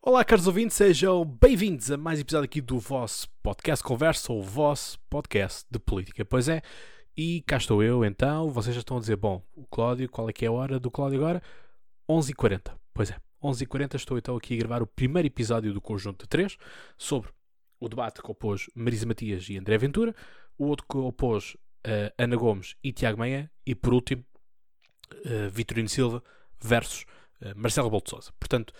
Olá, caros ouvintes, sejam bem-vindos a mais um episódio aqui do vosso podcast Conversa, ou vosso podcast de política. Pois é, e cá estou eu, então, vocês já estão a dizer, bom, o Cláudio, qual é que é a hora do Cláudio agora? 11h40. Pois é, 11h40 estou então aqui a gravar o primeiro episódio do conjunto de três sobre o debate que opôs Marisa Matias e André Ventura, o outro que opôs uh, Ana Gomes e Tiago Meia, e por último, uh, Vitorino Silva versus uh, Marcelo Sousa. Portanto,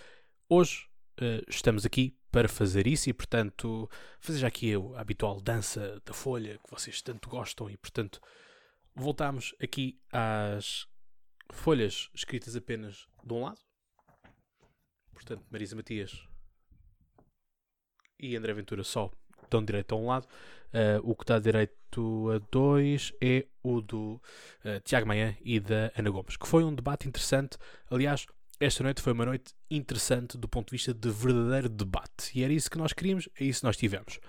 hoje uh, estamos aqui para fazer isso e, portanto, fazer já aqui a habitual dança da folha que vocês tanto gostam e, portanto, voltamos aqui às folhas escritas apenas de um lado. Portanto, Marisa Matias e André Ventura só estão direito a um lado. Uh, o que está direito a dois é o do uh, Tiago Maia e da Ana Gomes, que foi um debate interessante. Aliás, esta noite foi uma noite interessante do ponto de vista de verdadeiro debate. E era isso que nós queríamos, é isso que nós tivemos.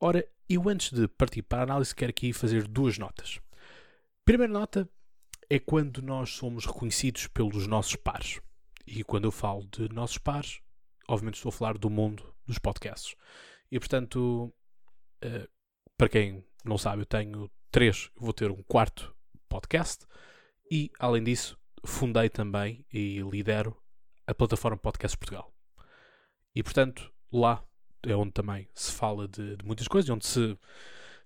Ora, eu antes de partir para a análise, quero aqui fazer duas notas. Primeira nota é quando nós somos reconhecidos pelos nossos pares. E quando eu falo de nossos pares, obviamente estou a falar do mundo dos podcasts. E portanto, uh, para quem não sabe, eu tenho três, vou ter um quarto podcast. E além disso, fundei também e lidero a plataforma Podcast Portugal. E portanto, lá é onde também se fala de, de muitas coisas, onde se,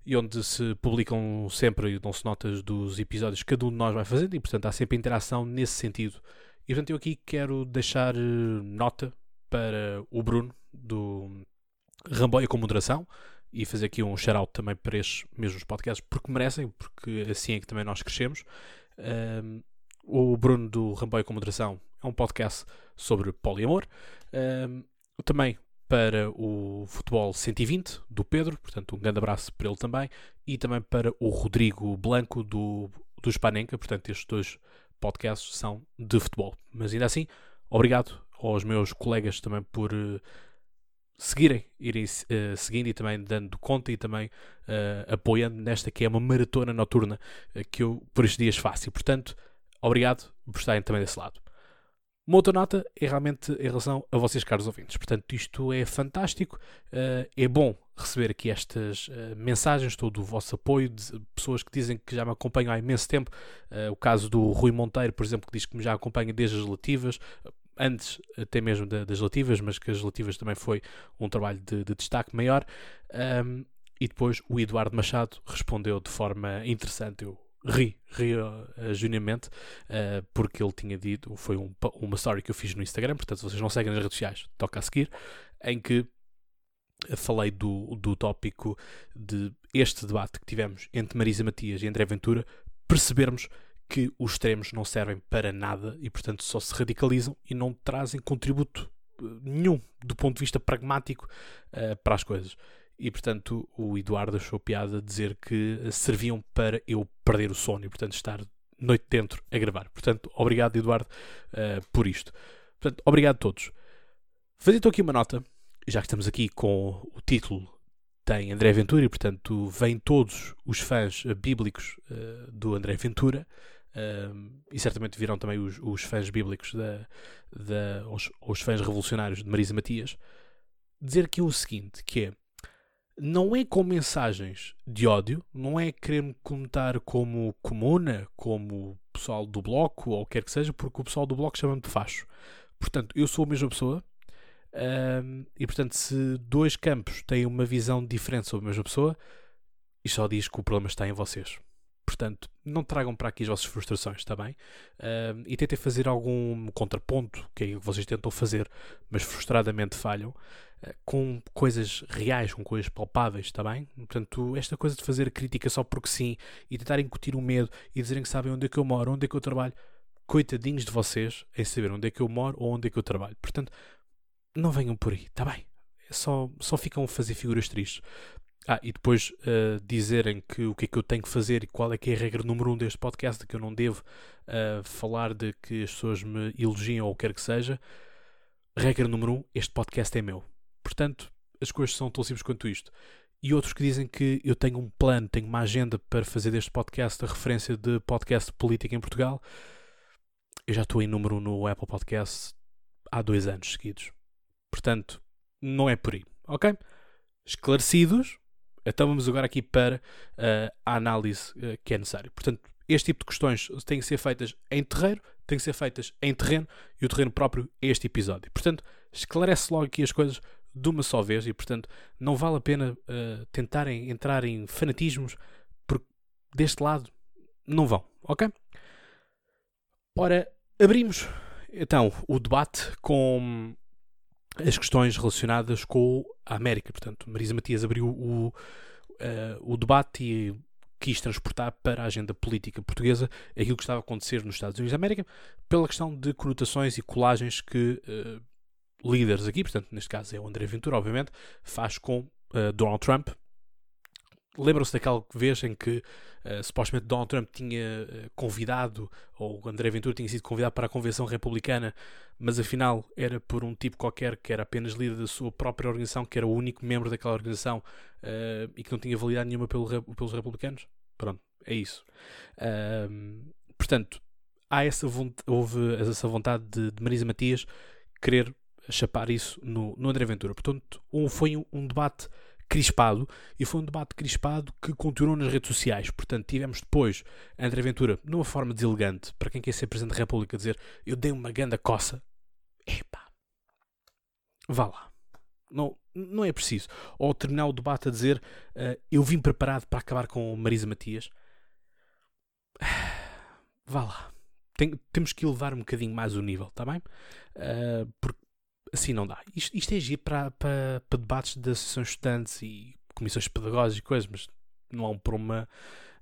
e onde se publicam sempre e dão-se notas dos episódios que cada um de nós vai fazendo, e portanto há sempre interação nesse sentido. E portanto eu aqui quero deixar eh, nota para o Bruno do Ramboia com Moderação e fazer aqui um shout-out também para estes mesmos podcasts, porque merecem, porque assim é que também nós crescemos. Um, o Bruno do Ramboia com Moderação é um podcast sobre poliamor. Um, também para o Futebol 120 do Pedro, portanto, um grande abraço para ele também. E também para o Rodrigo Blanco do, do Spanenka, portanto, estes dois podcasts são de futebol. Mas ainda assim, obrigado aos meus colegas também por uh, seguirem, irem uh, seguindo e também dando conta e também uh, apoiando nesta que é uma maratona noturna que eu por estes dias faço. E portanto, Obrigado por estarem também desse lado. Uma outra nota é realmente em relação a vocês, caros ouvintes. Portanto, isto é fantástico. Uh, é bom receber aqui estas uh, mensagens, todo o vosso apoio, de pessoas que dizem que já me acompanham há imenso tempo. Uh, o caso do Rui Monteiro, por exemplo, que diz que me já acompanha desde as relativas, antes até mesmo das relativas, mas que as relativas também foi um trabalho de, de destaque maior. Um, e depois o Eduardo Machado respondeu de forma interessante. Eu ri, ri uh, genuinamente, uh, porque ele tinha dito, foi um, uma story que eu fiz no Instagram, portanto, se vocês não seguem nas redes sociais, toca a seguir, em que falei do, do tópico de este debate que tivemos entre Marisa Matias e André Ventura, percebermos que os extremos não servem para nada e, portanto, só se radicalizam e não trazem contributo nenhum do ponto de vista pragmático uh, para as coisas e portanto o Eduardo achou piada dizer que serviam para eu perder o sono e portanto estar noite dentro a gravar. Portanto, obrigado Eduardo uh, por isto. Portanto, obrigado a todos. Fazer então aqui uma nota, já que estamos aqui com o título tem André Ventura e portanto vêm todos os fãs bíblicos uh, do André Ventura e certamente virão também os, os fãs bíblicos da, da os, os fãs revolucionários de Marisa Matias dizer aqui o seguinte, que é não é com mensagens de ódio, não é querer-me comentar como comuna, como pessoal do bloco ou quer que seja, porque o pessoal do bloco chama-me de facho. Portanto, eu sou a mesma pessoa e, portanto, se dois campos têm uma visão diferente sobre a mesma pessoa, isto só diz que o problema está em vocês. Portanto, não tragam para aqui as vossas frustrações, está bem? Um, e tentem fazer algum contraponto, que é o que vocês tentam fazer, mas frustradamente falham. Eh, com coisas reais, com coisas palpáveis, está bem? Portanto, esta coisa de fazer crítica só porque sim e tentar incutir o medo e dizerem que sabem onde é que eu moro, onde é que eu trabalho, coitadinhos de vocês em saber onde é que eu moro ou onde é que eu trabalho. Portanto, não venham por aí, está bem? É só, só ficam a fazer figuras tristes. Ah, e depois uh, dizerem que o que é que eu tenho que fazer e qual é que é a regra número um deste podcast, de que eu não devo uh, falar de que as pessoas me elogiam ou quer que seja. Regra número um, este podcast é meu. Portanto, as coisas são tão simples quanto isto. E outros que dizem que eu tenho um plano, tenho uma agenda para fazer deste podcast a referência de podcast política em Portugal. Eu já estou em número no Apple Podcast há dois anos seguidos. Portanto, não é por aí. Ok? Esclarecidos, então vamos agora aqui para uh, a análise uh, que é necessária. Portanto, este tipo de questões têm que ser feitas em terreiro, têm que ser feitas em terreno e o terreno próprio é este episódio. Portanto, esclarece logo aqui as coisas de uma só vez e, portanto, não vale a pena uh, tentarem entrar em fanatismos porque deste lado não vão, ok? Ora, abrimos então o debate com as questões relacionadas com a América. Portanto, Marisa Matias abriu o, uh, o debate e quis transportar para a agenda política portuguesa aquilo que estava a acontecer nos Estados Unidos da América, pela questão de conotações e colagens que uh, líderes aqui, portanto, neste caso é o André Ventura, obviamente, faz com uh, Donald Trump. Lembram-se daquela vez em que uh, supostamente Donald Trump tinha uh, convidado, ou André Ventura tinha sido convidado para a convenção republicana, mas afinal era por um tipo qualquer que era apenas líder da sua própria organização, que era o único membro daquela organização e que não tinha validade nenhuma pelo, pelos republicanos? Pronto, é isso. portanto, há essa houve essa vontade de, de Marisa Matias querer chapar isso no, no André Ventura. Portanto, um, foi um, um, debate crispado e foi um debate crispado que continuou nas redes sociais. Portanto, tivemos depois André Ventura, numa forma deselegante, para quem quer ser Presidente da República, dizer eu dei uma ganda coça. Epá, vá lá. Não, não é preciso. Ou terminar o debate a dizer uh, eu vim preparado para acabar com Marisa Matias. Vá lá. Tem, temos que elevar um bocadinho mais o nível, está bem? Uh, porque assim não dá. Isto, isto é giro para, para, para debates de associações estudantes e comissões pedagógicas e coisas, mas não, há para uma,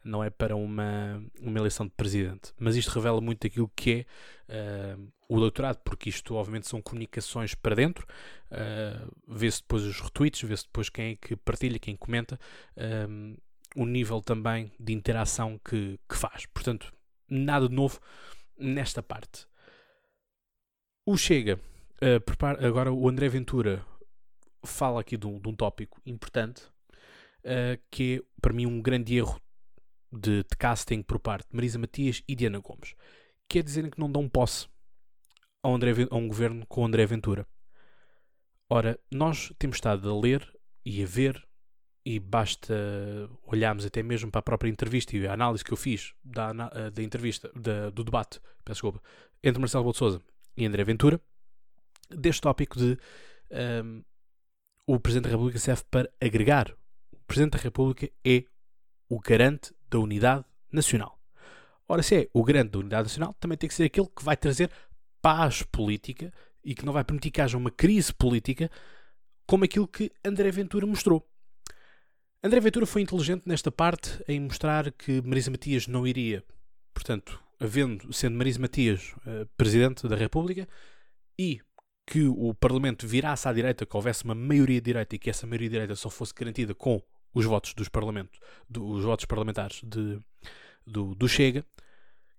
não é para uma, uma eleição de presidente. Mas isto revela muito aquilo que é uh, o doutorado, porque isto obviamente são comunicações para dentro, uh, vê-se depois os retweets, vê-se depois quem é que partilha, quem comenta, um, o nível também de interação que, que faz. Portanto, nada de novo nesta parte. O Chega Uh, agora o André Ventura fala aqui de um, de um tópico importante uh, que é para mim um grande erro de, de, casting por parte de Marisa Matias e Diana Gomes que é dizerem que não dão posse a, André, a um governo com André Ventura. Ora, nós temos estado a ler e a ver e basta olharmos até mesmo para a própria entrevista e a análise que eu fiz da, da entrevista, da, do debate, peço desculpa, entre Marcelo Bolsouza e André Ventura deste tópico de um, o Presidente da República serve para agregar. O Presidente da República é o garante da unidade nacional. Ora, se é o garante da unidade nacional, também tem que ser aquele que vai trazer paz política e que não vai permitir que haja uma crise política como aquilo que André Ventura mostrou. André Ventura foi inteligente nesta parte em mostrar que Marisa Matias não iria, portanto, havendo, sendo Marisa Matias uh, Presidente da República e que o Parlamento virasse à direita, que houvesse uma maioria direita e que essa maioria direita só fosse garantida com os votos dos parlamentos, do, os votos parlamentares de, do, do Chega,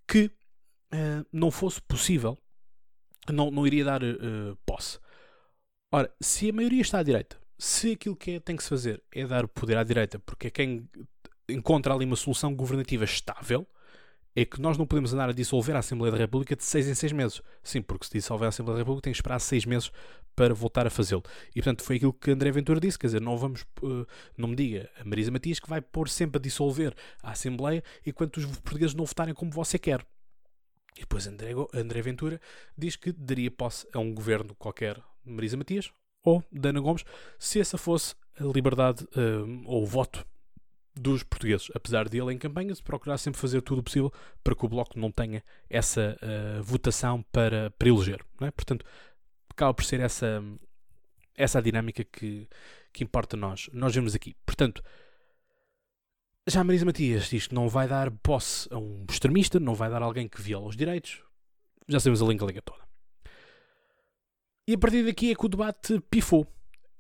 que uh, não fosse possível, não, não iria dar uh, posse. Ora, se a maioria está à direita, se aquilo que é, tem que se fazer é dar poder à direita, porque é quem encontra ali uma solução governativa estável, é que nós não podemos andar a dissolver a Assembleia da República de seis em seis meses. Sim, porque se dissolver a Assembleia da República tem que esperar seis meses para voltar a fazê-lo. E portanto foi aquilo que André Ventura disse, quer dizer, não vamos, uh, não me diga a Marisa Matias que vai pôr sempre a dissolver a Assembleia enquanto os portugueses não votarem como você quer. E depois André, André Ventura diz que daria posse a um governo qualquer Marisa Matias ou de Ana Gomes, se essa fosse a liberdade uh, ou o voto dos portugueses, apesar de ele em campanha se procurar sempre fazer tudo o possível para que o Bloco não tenha essa uh, votação para, para eleger. É? Portanto, acaba por ser essa, essa a dinâmica que, que importa nós. Nós vemos aqui. Portanto, já a Marisa Matias diz que não vai dar posse a um extremista, não vai dar alguém que viola os direitos. Já sabemos a linha toda. E a partir daqui é que o debate pifou.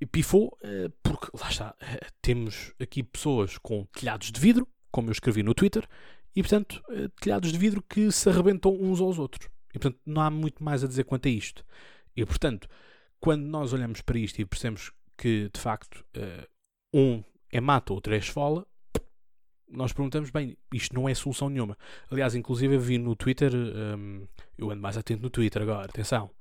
Pifou eh, porque, lá está, eh, temos aqui pessoas com telhados de vidro, como eu escrevi no Twitter, e portanto, eh, telhados de vidro que se arrebentam uns aos outros. E portanto, não há muito mais a dizer quanto a isto. E portanto, quando nós olhamos para isto e percebemos que de facto um é mata, outro é esfola, nós perguntamos, bem, isto não é solução nenhuma. Aliás, inclusive eu vi no Twitter, um, eu ando mais atento no Twitter agora, atenção,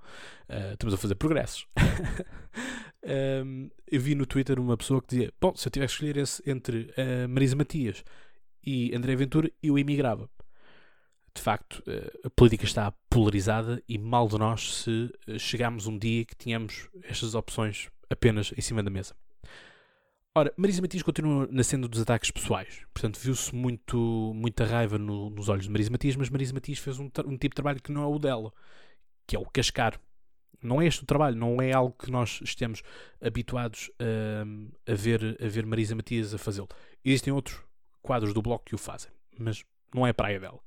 estamos a fazer progressos. Um, eu vi no Twitter uma pessoa que dizia: Bom, se eu tivesse que escolher esse entre uh, Marisa Matias e André Ventura, eu emigrava. De facto, uh, a política está polarizada e mal de nós se uh, chegarmos um dia que tenhamos estas opções apenas em cima da mesa. Ora, Marisa Matias continua na senda dos ataques pessoais. Portanto, viu-se muito, muita raiva no, nos olhos de Marisa Matias, mas Marisa Matias fez um, um tipo de trabalho que não é o dela, que é o cascar. Não é este o trabalho, não é algo que nós estemos habituados a, a, ver, a ver Marisa Matias a fazê-lo. Existem outros quadros do bloco que o fazem, mas não é a praia dela.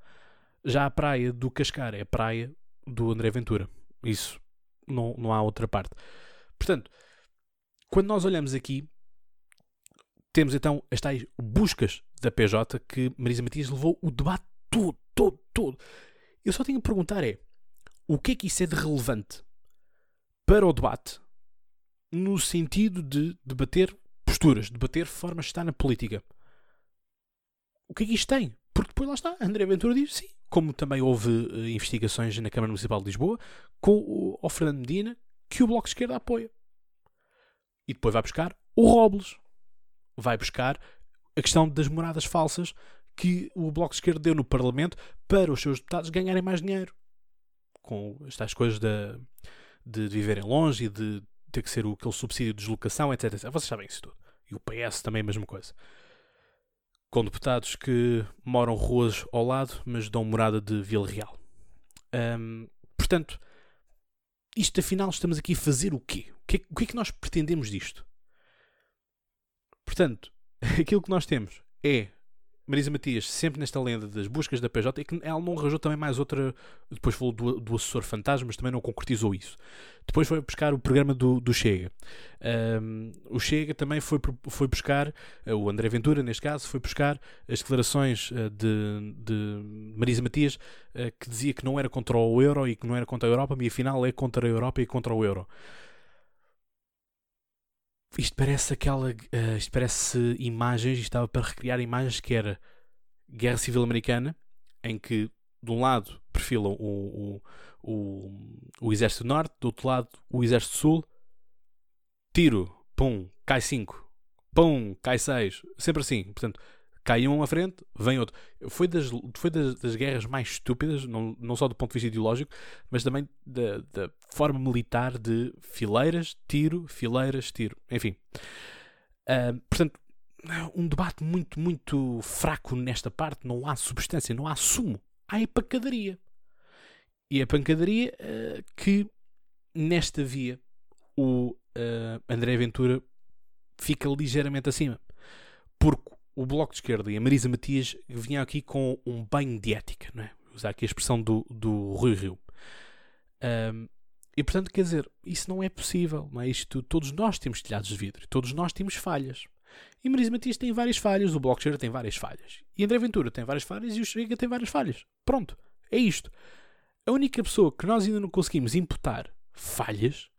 Já a praia do Cascar é a praia do André Ventura. Isso não, não há outra parte. Portanto, quando nós olhamos aqui, temos então as tais buscas da PJ que Marisa Matias levou o debate todo, todo, todo. Eu só tenho a perguntar é, o que é que isso é de relevante para o debate no sentido de debater posturas, debater formas de estar na política. O que é que isto tem? Porque depois lá está, André Ventura diz sim, como também houve uh, investigações na Câmara Municipal de Lisboa, com o, o Fernando Medina, que o Bloco de Esquerda apoia. E depois vai buscar o Robles. Vai buscar a questão das moradas falsas que o Bloco de Esquerda deu no Parlamento para os seus deputados ganharem mais dinheiro. Com estas coisas da de viverem longe e de ter que ser o, aquele subsídio de deslocação, etc, etc. Vocês sabem isso tudo. E o PS também é a mesma coisa. Com deputados que moram ruas ao lado, mas dão morada de Vila Real. Um, portanto, isto afinal estamos aqui a fazer o quê? O que, é, o que é que nós pretendemos disto? Portanto, aquilo que nós temos é Marisa Matias, sempre nesta lenda das buscas da PJ, e que ela não arranjou também mais outra. Depois falou do, do assessor fantasma, mas também não concretizou isso. Depois foi buscar o programa do, do Chega. Um, o Chega também foi, foi buscar, uh, o André Ventura, neste caso, foi buscar as declarações uh, de, de Marisa Matias, uh, que dizia que não era contra o euro e que não era contra a Europa, mas afinal é contra a Europa e contra o euro isto parece aquela. Uh, isto parece imagens, isto estava para recriar imagens que era Guerra Civil Americana, em que de um lado perfilam o, o, o, o Exército Norte, do outro lado o Exército Sul, tiro, pum, cai 5, pum, cai 6, sempre assim. Portanto, cai um à frente, vem outro. Foi das, foi das, das, guerras mais estúpidas, não, não só do ponto de vista ideológico, mas também da, da forma militar de fileiras, tiro, fileiras, tiro. Enfim. Uh, portanto, um debate muito, muito fraco nesta parte. Não há substância, não há sumo. Há pancadaria. E a pancadaria uh, que, nesta via, o uh, André Ventura fica ligeiramente acima. Porque o Bloco de Esquerda e a Marisa Matias vinham aqui com um banho de ética, não é? Usar aqui a expressão do, do Rui Rio. Um, e portanto, quer dizer, isso não é possível, não é? Isto, todos nós temos telhados de vidro, todos nós temos falhas. E Marisa Matias tem várias falhas, o Bloco de Esquerda tem várias falhas. E André Ventura tem várias falhas e o Chega tem várias falhas. Pronto, é isto. A única pessoa que nós ainda não conseguimos imputar falhas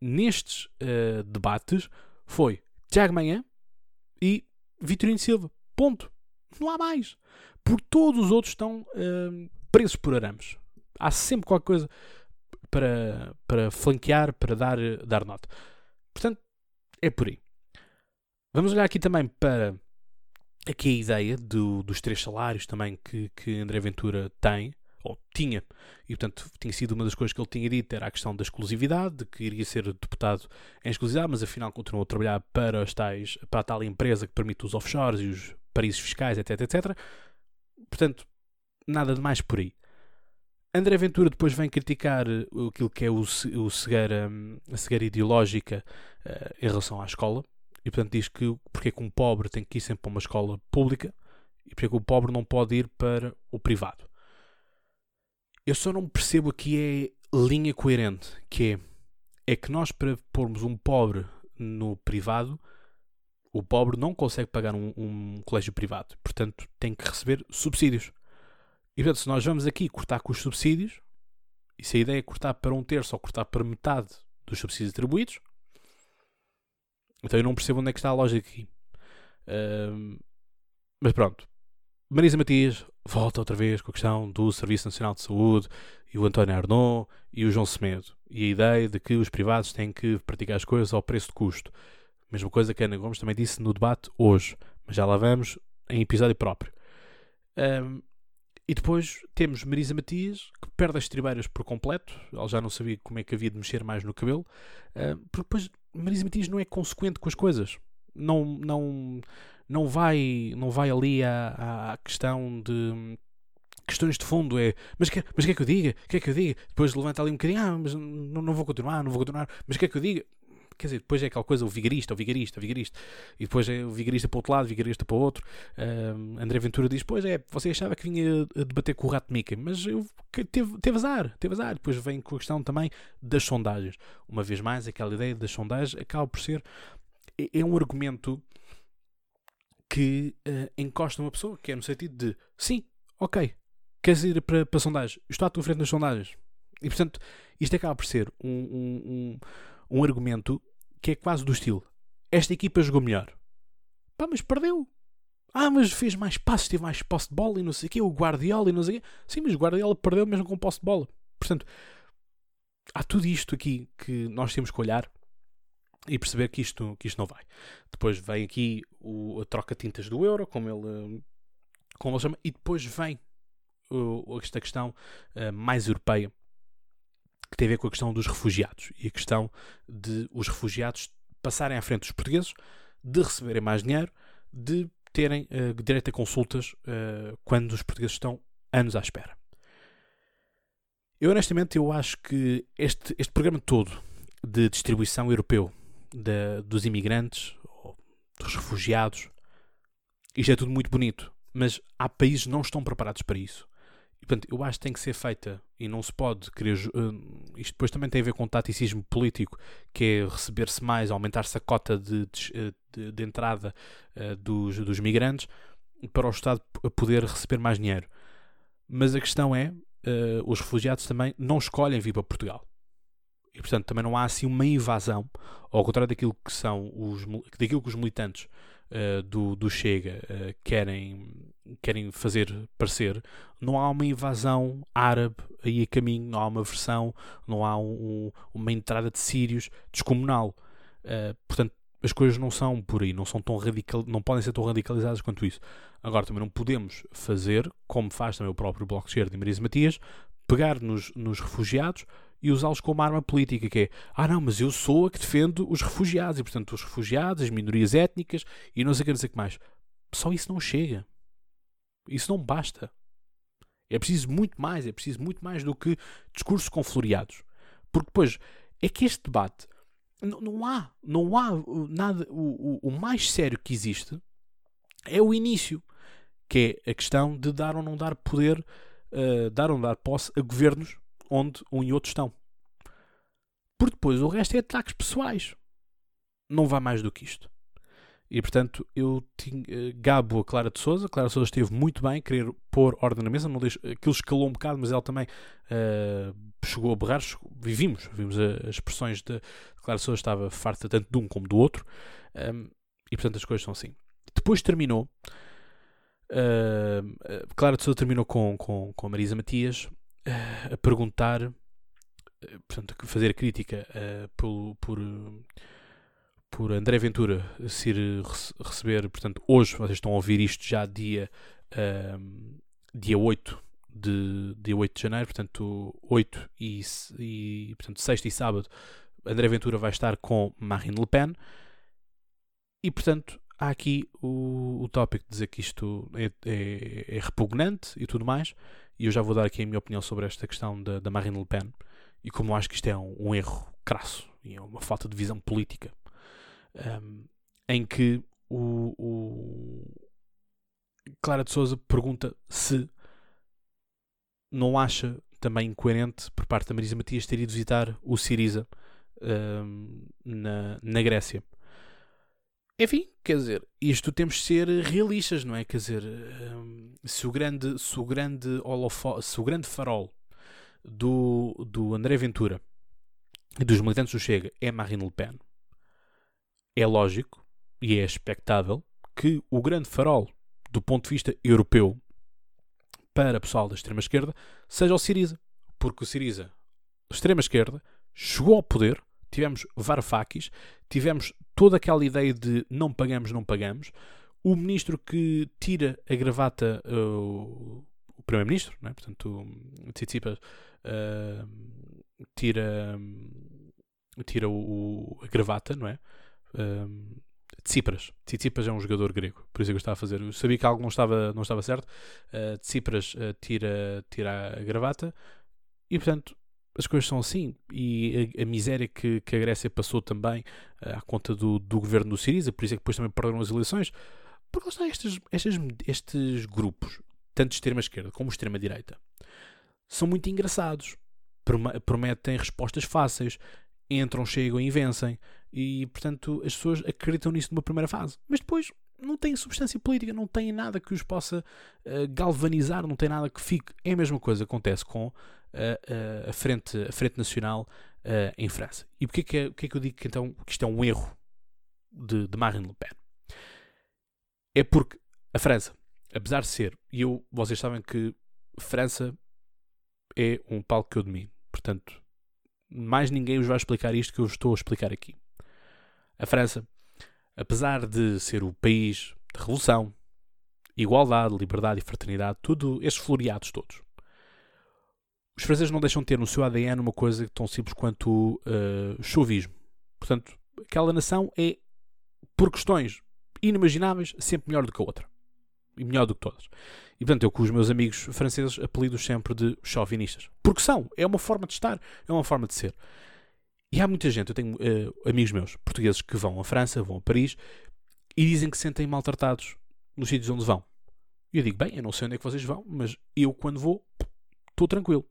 nestes uh, debates foi Tiago Manhã e Vitorino Silva. Ponto. Não há mais. Porque todos os outros estão uh, presos por arames. Há sempre qualquer coisa para, para flanquear, para dar, dar nota. Portanto, é por aí. Vamos olhar aqui também para aqui a ideia do, dos três salários também que, que André Ventura tem, ou tinha, e portanto tinha sido uma das coisas que ele tinha dito, era a questão da exclusividade, de que iria ser deputado em exclusividade, mas afinal continuou a trabalhar para, as tais, para a tal empresa que permite os offshores e os paraísos fiscais, etc, etc. Portanto, nada de mais por aí. André Ventura depois vem criticar eh, aquilo que é o, o cegueira, a cegueira ideológica uh, em relação à escola, e portanto diz que porque é que um pobre tem que ir sempre para uma escola pública e porque é que o pobre não pode ir para o privado. Eu só não percebo aqui é linha coerente, que é, é que nós para pormos um pobre no privado, o pobre não consegue pagar um, um colégio privado, portanto tem que receber subsídios. E portanto, se nós vamos aqui cortar com os subsídios, e se a ideia é cortar para um terço ou cortar para metade dos subsídios atribuídos, então eu não percebo onde é que está a lógica aqui. Mas pronto, Marisa Matias volta outra vez com a questão do Serviço Nacional de Saúde e o António Arnaud e o João Semedo. E a ideia de que os privados têm que praticar as coisas ao preço de custo. Mesma coisa que a Ana Gomes também disse no debate hoje, mas já lá vamos em episódio próprio. Um, e depois temos Marisa Matias, que perde as tribeiras por completo. Ela já não sabia como é que havia de mexer mais no cabelo. Porque depois Marisa Matias não é consequente com as coisas. Não, não, não, vai, não vai ali à, à questão de questões de fundo é mas que, mas que é que eu diga? que é que eu diga? Depois levanta ali um bocadinho, ah, mas não, não vou continuar, não vou continuar, mas que é que eu diga? quer dizer, depois é aquela coisa, o vigarista, o vigarista, o vigarista, e depois é o vigarista para o outro lado, o vigarista para o outro. Uh, André Ventura diz: Pois é, você achava que vinha a debater com o Rato Mickey, mas eu, teve, teve azar, teve azar. Depois vem com a questão também das sondagens. Uma vez mais, aquela ideia das sondagens acaba por ser. É, é um argumento que uh, pessoa, que é no sentido de sim, ok, queres ir para, para sondagem, estou à tua frente nas sondagens. E portanto, isto acaba por ser um, um, um, um argumento que é quase do estilo: esta equipa jogou melhor. Pá, mas perdeu. Ah, mas fez mais passos, teve mais posse de bola e não sei o quê, o Guardiola e não sei o quê. Sim, mas o Guardiola perdeu mesmo com posse de bola. Portanto, há tudo isto aqui que nós temos que olhar e perceber que isto, que isto não vai. Depois vem aqui o, a troca de tintas do euro, como ele, como ele chama, e depois vem o, esta questão uh, mais europeia que tem a ver com a questão dos refugiados e a questão de os refugiados passarem à frente dos portugueses, de receberem mais dinheiro, de terem uh, direito a consultas uh, quando os portugueses estão anos à espera. Eu honestamente eu acho que este, este programa todo de distribuição europeu de, dos imigrantes, dos refugiados, isto é tudo muito bonito, mas há países que não estão preparados para isso. E, portanto, eu acho que tem que ser feita e não se pode querer. Uh, isto depois também tem a ver com o taticismo político, que é receber-se mais, aumentar-se a cota de, eh, de, de entrada uh, dos, dos migrantes para o Estado poder receber mais dinheiro. Mas a questão é: uh, os refugiados também não escolhem vir para Portugal. E portanto também não há assim uma invasão, ao contrário daquilo que são os, daquilo que os militantes uh, do, do Chega uh, querem, querem fazer parecer, não há uma invasão árabe aí a caminho, não há uma versão, não há um, uma entrada de sírios descomunal. Uh, portanto, as coisas não são por aí, não são tão radical, não podem ser tão radicalizadas quanto isso. Agora também não podemos fazer, como faz também o próprio Bloco de Esquerda e Marisa Matias, pegar nos, nos refugiados e usá-los como arma política, que é, ah não, mas eu sou a que defendo os refugiados, e portanto os refugiados, as minorias étnicas, e não sei o que, que mais. Só isso não chega. Isso não basta. É preciso muito mais, é preciso muito mais do que discursos confloreados. Porque depois, é que este debate, não, não há, não há nada, o, o, o mais sério que existe é o início, que é a questão de dar ou não dar poder, uh, dar ou não dar posse a governos onde um e outro estão. Porque depois o resto é ataques pessoais. Não vai mais do que isto. E portanto eu tinha, uh, gabo a Clara de Souza. Clara de Souza esteve muito bem, querer pôr ordem na mesa. Não deixo, aquilo escalou um bocado, mas ela também uh, chegou a berrar. Chegou, vimos, vimos as expressões de Clara de Souza estava farta tanto de um como do outro. Um, e portanto as coisas são assim. Depois terminou. Uh, Clara de Souza terminou com, com, com Marisa Matias a perguntar, eh, portanto, fazer a crítica uh, por, por, por André Ventura se ir receber, portanto, hoje vocês estão a ouvir isto já dia, uh, dia 8 de, dia 8 de janeiro, portanto, 8 e, e portanto, sexta e sábado, André Ventura vai estar com Marine Le Pen. E, portanto, há aqui o, o tópico de dizer que isto é, é, é repugnante e tudo mais, e eu já vou dar aqui a minha opinião sobre esta questão da, da Marine Le Pen e como acho que isto é um, um erro crasso e é uma falta de visão política um, em que o, o, Clara de Souza pergunta se não acha também incoerente por parte da Marisa Matias ter ido visitar o Siriza um, na, na Grécia. Enfim, quer dizer, isto temos de ser realistas, não é? Quer dizer, um, se o grande, se o grande, se o grande farol do, do André Ventura e dos militantes do Chega é Marine Le Pen, é lógico e é expectável que o grande farol do ponto de vista europeu, para o pessoal da extrema-esquerda, seja o Siriza. Porque o Siriza, extrema-esquerda, chegou ao poder, tivemos Varoufakis, tivemos toda aquela ideia de não pagamos, não pagamos, o ministro que tira a gravata, uh, o primeiro-ministro, né? portanto, o Tsitsipas, uh, tira, tira o, a gravata, não é? Uh, Tsipras. É um jogador grego, por isso é que eu estava a fazer. Eu sabia que algo não estava, não estava certo. Uh, Tsipras uh, tira, tira a gravata e, portanto, as coisas são assim. E a, a miséria que, que, a Grécia passou também uh, à conta do, do governo do Siriza, por isso é que depois também perderam as eleições. Porque lá estes, estes grupos, tanto de extrema-esquerda como extrema-direita, são muito engraçados. Prometem respostas fáceis, entram, chegam e vencem. E, portanto, as pessoas acreditam nisso numa primeira fase. Mas depois não têm substância política, não têm nada que os possa uh, galvanizar, não tem nada que fique. É a mesma coisa que acontece com uh, uh, a, frente, a Frente Nacional em França. E porquê que, é, porquê que eu digo que, então, que isto é um erro de, de Marine Le Pen? É porque a França, apesar de ser, e eu, vocês sabem que França é um palco que eu domino. Portanto, mais ninguém vos vai explicar isto que eu estou a explicar aqui. A França, apesar de ser o país da revolução, igualdade, liberdade e fraternidade, tudo, estes floreados todos, os franceses não deixam de ter no seu ADN uma coisa tão simples quanto uh, chauvismo. Portanto, aquela nação é, por questões inimagináveis, sempre melhor do que a outra. E melhor do que todas. E portanto, eu com os meus amigos franceses apelido sempre de chauvinistas. Porque são. É uma forma de estar, é uma forma de ser. E há muita gente, eu tenho uh, amigos meus, portugueses, que vão à França, vão a Paris e dizem que se sentem maltratados nos sítios onde vão. E eu digo, bem, eu não sei onde é que vocês vão, mas eu, quando vou, estou tranquilo.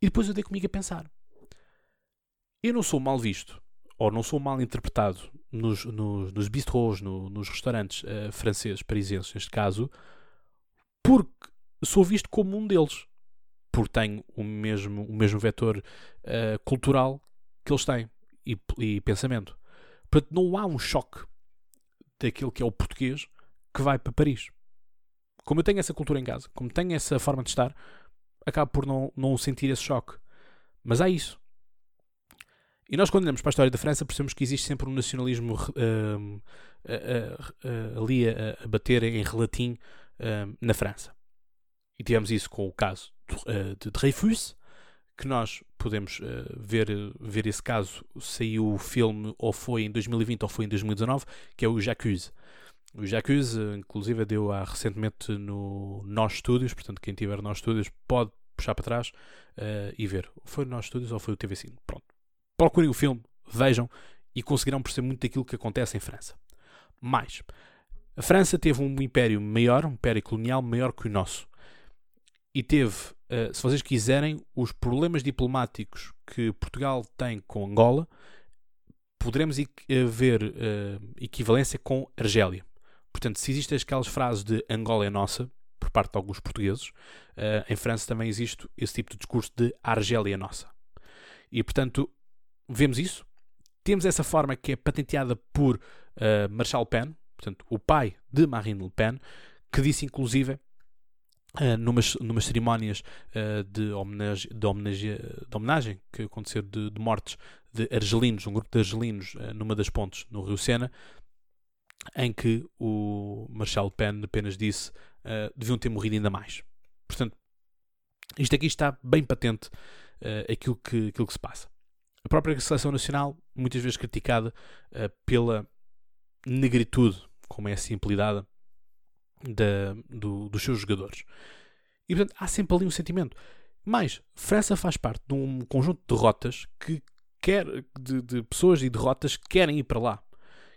E depois eu dei comigo a pensar. Eu não sou mal visto, ou não sou mal interpretado nos, nos, nos bistrôs, no, nos restaurantes uh, franceses, parisienses, neste caso, porque sou visto como um deles. Porque tenho o mesmo, o mesmo vetor uh, cultural que eles têm e, e pensamento. Portanto, não há um choque daquilo que é o português que vai para Paris. Como eu tenho essa cultura em casa, como tenho essa forma de estar, acabo por não, não sentir esse choque. Mas há isso. E nós, quando olhamos para a história da França, percebemos que existe sempre um nacionalismo uh, uh, uh, ali a, a, bater em relatim na França. E tivemos isso com o caso de, de Dreyfus, que nós podemos uh, ver, ver esse caso. Saiu o filme ou foi em 2020 ou foi em 2019, que é o J'accuse. O J'accuse, inclusive, deu recentemente no Nós Studios, portanto, quem tiver Nós Studios pode puxar para trás uh, e ver. Foi no Nós Studios ou foi o TV5? Pronto. Procurem o filme, vejam e conseguirão perceber muito daquilo que acontece em França. Mais, a França teve um império maior, um império colonial maior que o nosso. E teve uh, se vocês quiserem, os problemas diplomáticos que Portugal tem com Angola, poderemos ver uh, equivalência com Argélia. Portanto, se existem aquelas frases de Angola é nossa, por parte de alguns portugueses, uh, em França também existe esse tipo de discurso de Argélia é nossa. E, portanto, vemos isso. Temos essa forma que é patenteada por uh, Marshal Pen, portanto, o pai de Marine Le Pen, que disse inclusive Uh, numas, numas cerimónias uh, de, homenagem, de, homenagem, de homenagem que aconteceram de, de, mortes de argelinos, um grupo de argelinos uh, numa das pontes no Rio Sena, em que o Marshal Pen apenas disse deviam ter morrido ainda mais. Portanto, isto aqui está bem patente aquilo, que, aquilo que se passa. A própria seleção nacional, muitas vezes criticada pela negritude, como é assim apelidada, da, do, dos seus jogadores. E portanto há sempre ali um sentimento. Mas França faz parte de um conjunto de derrotas que quer, de, de pessoas e derrotas que querem ir para lá.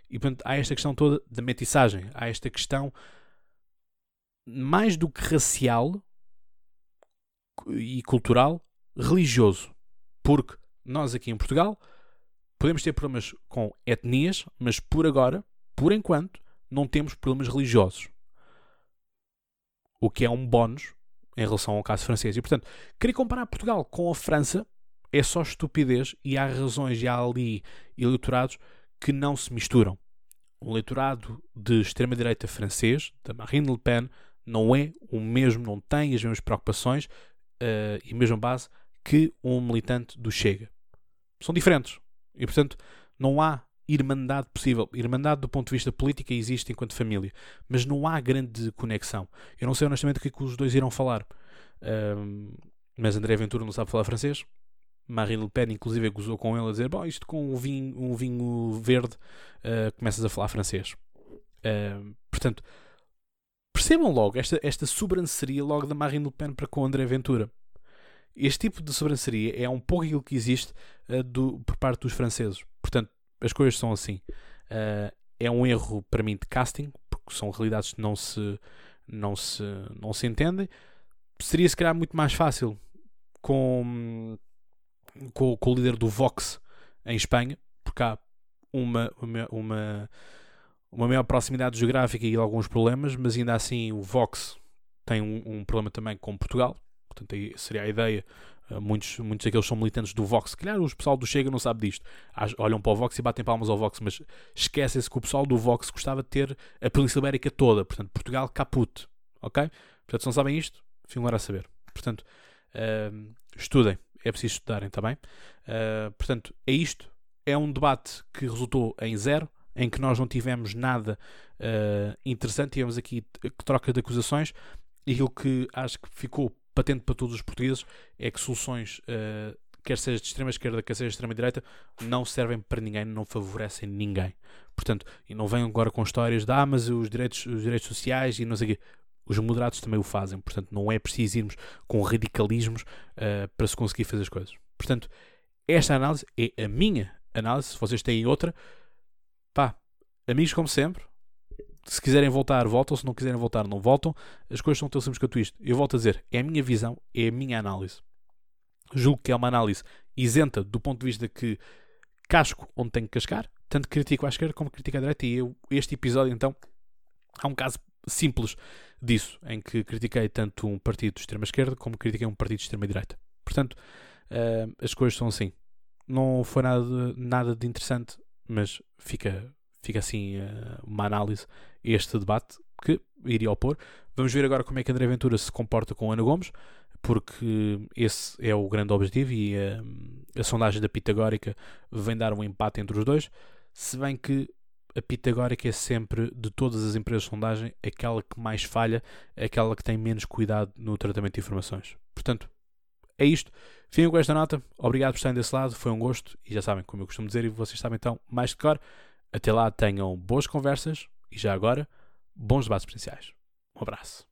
E portanto há esta questão toda da metiçagem, há esta questão mais do que racial e cultural, religioso. Porque nós aqui em Portugal podemos ter problemas com etnias, mas por agora, por enquanto, não temos problemas religiosos o que é um bónus em relação ao caso francês. E, portanto, querer comparar Portugal com a França é só estupidez e há razões e há ali eleitorados que não se misturam. o eleitorado de extrema-direita francês, da Marine Le Pen, não é o mesmo, não tem as mesmas preocupações uh, e a mesma base que um militante do Chega. São diferentes. E, portanto, não há irmandade possível. Irmandade do ponto de vista político existe enquanto família, mas não há grande conexão. Eu não sei honestamente o que, é que os dois irão falar. Um, mas André Ventura não sabe falar francês. Marine Le Pen, inclusive, gozou com ele a dizer: Bom, isto com um vinho, um vinho verde uh, começas a falar francês. Uh, portanto, percebam logo esta, esta sobranceria logo da Marine Le Pen para com André Ventura. Este tipo de sobranceria é um pouco aquilo que existe uh, do, por parte dos franceses. As coisas são assim. Uh, é um erro para mim de casting, porque são realidades que não se, não se, não se entendem. Seria se calhar muito mais fácil com, com, com o líder do Vox em Espanha, porque há uma, uma, uma, maior proximidade geográfica e alguns problemas, mas ainda assim o Vox tem um, um problema também com Portugal. Portanto, seria a ideia muitos, muitos daqueles são militantes do Vox. Se calhar o pessoal do Chega não sabe disto. Olham para o Vox e batem palmas ao Vox, mas esquecem-se que o pessoal do Vox gostava de ter a Península Ibérica toda. Portanto, Portugal caput. Ok? Portanto, se não sabem isto, fiquem agora a saber. Portanto, uh, estudem. É preciso estudarem também. Uh, portanto, é isto. É um debate que resultou em zero, em que nós não tivemos nada uh, interessante. Tivemos aqui troca de acusações. E aquilo que acho que ficou patente para todos os portugueses é que soluções, uh, quer seja de extrema esquerda, quer seja de extrema direita, não servem para ninguém, não favorecem ninguém. Portanto, e não venham agora com histórias de ah, mas os direitos, os direitos sociais e não sei o quê. Os moderados também o fazem, portanto, não é preciso irmos com radicalismos uh, para se conseguir fazer as coisas. Portanto, esta análise é a minha análise. Se vocês têm outra, pá, amigos como sempre, se quiserem voltar, voltam. Se não quiserem voltar, não voltam. As coisas são tão simples quanto isto. Eu volto a dizer, é a minha visão, é a minha análise. Julgo que é uma análise isenta do ponto de vista que casco onde tenho que cascar, tanto critico à esquerda como critico à direita. E eu, este episódio, então, há um caso simples disso, em que critiquei tanto um partido de extrema-esquerda como critiquei um partido de extrema-direita. Portanto, uh, as coisas são assim. Não foi nada, nada de interessante, mas fica, fica assim uh, uma análise este debate que iria opor. Vamos ver agora como é que André Ventura se comporta com Ana Gomes, porque esse é o grande objetivo e uh, a sondagem da Pitagórica vem dar um empate entre os dois, se bem que a Pitagórica é sempre, de todas as empresas de sondagem, aquela que mais falha, aquela que tem menos cuidado no tratamento de informações. Portanto, é isto. Fiquem com esta nota. Obrigado por estarem desse lado. Foi um gosto. E já sabem, como eu costumo dizer, e vocês sabem então, mais de cor. Até lá tenham boas conversas e já agora, bons debates presenciais. Um abraço.